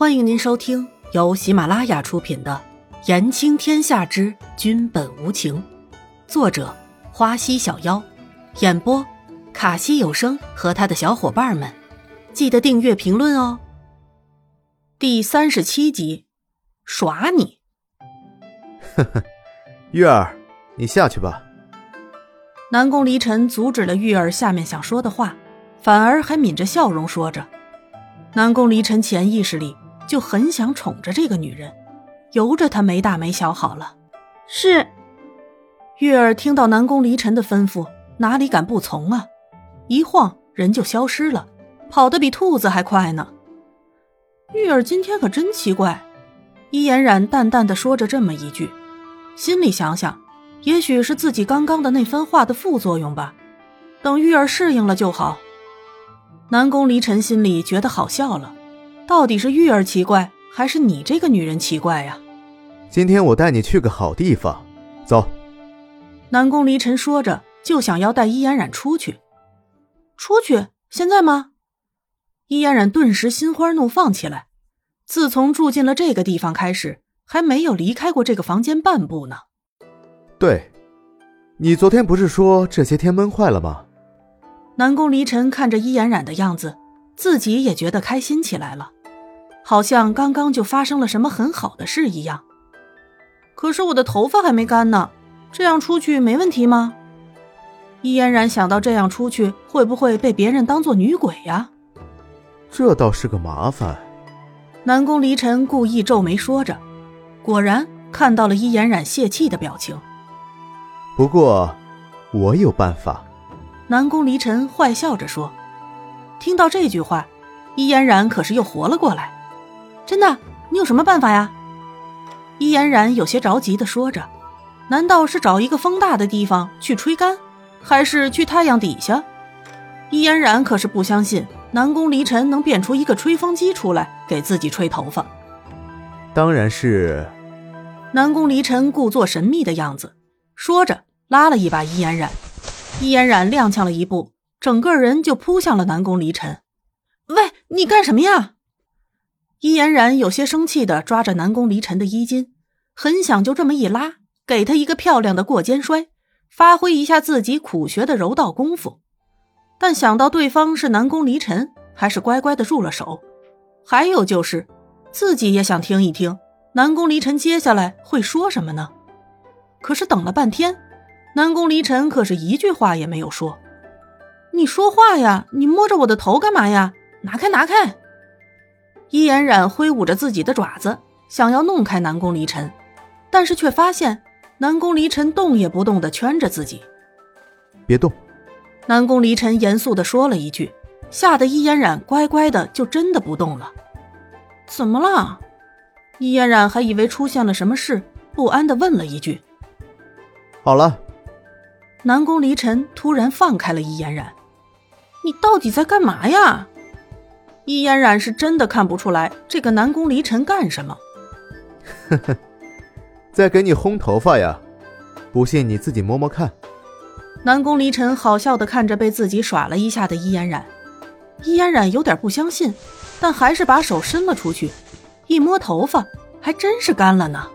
欢迎您收听由喜马拉雅出品的《言情天下之君本无情》，作者花溪小妖，演播卡西有声和他的小伙伴们。记得订阅、评论哦。第三十七集，耍你！呵呵，玉儿，你下去吧。南宫离尘阻止了玉儿下面想说的话，反而还抿着笑容说着。南宫离尘潜意识里就很想宠着这个女人，由着她没大没小好了。是。玉儿听到南宫离尘的吩咐，哪里敢不从啊？一晃人就消失了，跑得比兔子还快呢。玉儿今天可真奇怪。伊嫣然淡淡的说着这么一句，心里想想。也许是自己刚刚的那番话的副作用吧，等玉儿适应了就好。南宫离尘心里觉得好笑了，到底是玉儿奇怪，还是你这个女人奇怪呀？今天我带你去个好地方，走。南宫离尘说着，就想要带伊嫣然出去。出去？现在吗？伊嫣然顿时心花怒放起来。自从住进了这个地方开始，还没有离开过这个房间半步呢。对，你昨天不是说这些天闷坏了吗？南宫离尘看着伊嫣然的样子，自己也觉得开心起来了，好像刚刚就发生了什么很好的事一样。可是我的头发还没干呢，这样出去没问题吗？伊嫣然想到这样出去会不会被别人当做女鬼呀？这倒是个麻烦。南宫离尘故意皱眉说着，果然看到了伊嫣然泄气的表情。不过，我有办法。南宫离尘坏笑着说。听到这句话，伊嫣然可是又活了过来。真的？你有什么办法呀？伊嫣然有些着急的说着。难道是找一个风大的地方去吹干，还是去太阳底下？伊嫣然可是不相信南宫离尘能变出一个吹风机出来给自己吹头发。当然是。南宫离尘故作神秘的样子，说着。拉了一把伊嫣然，伊嫣然踉跄了一步，整个人就扑向了南宫离尘。喂，你干什么呀？伊嫣然有些生气的抓着南宫离尘的衣襟，很想就这么一拉，给他一个漂亮的过肩摔，发挥一下自己苦学的柔道功夫。但想到对方是南宫离尘，还是乖乖的入了手。还有就是，自己也想听一听南宫离尘接下来会说什么呢？可是等了半天。南宫离尘可是一句话也没有说。你说话呀！你摸着我的头干嘛呀？拿开，拿开！伊嫣然挥舞着自己的爪子，想要弄开南宫离尘，但是却发现南宫离尘动也不动的圈着自己。别动！南宫离尘严肃的说了一句，吓得伊嫣然乖乖的就真的不动了。怎么了？伊嫣然还以为出现了什么事，不安的问了一句。好了。南宫离尘突然放开了伊嫣然，你到底在干嘛呀？伊嫣然是真的看不出来这个南宫离尘干什么。呵呵，在给你烘头发呀，不信你自己摸摸看。南宫离尘好笑的看着被自己耍了一下的易嫣然，易嫣然有点不相信，但还是把手伸了出去，一摸头发，还真是干了呢。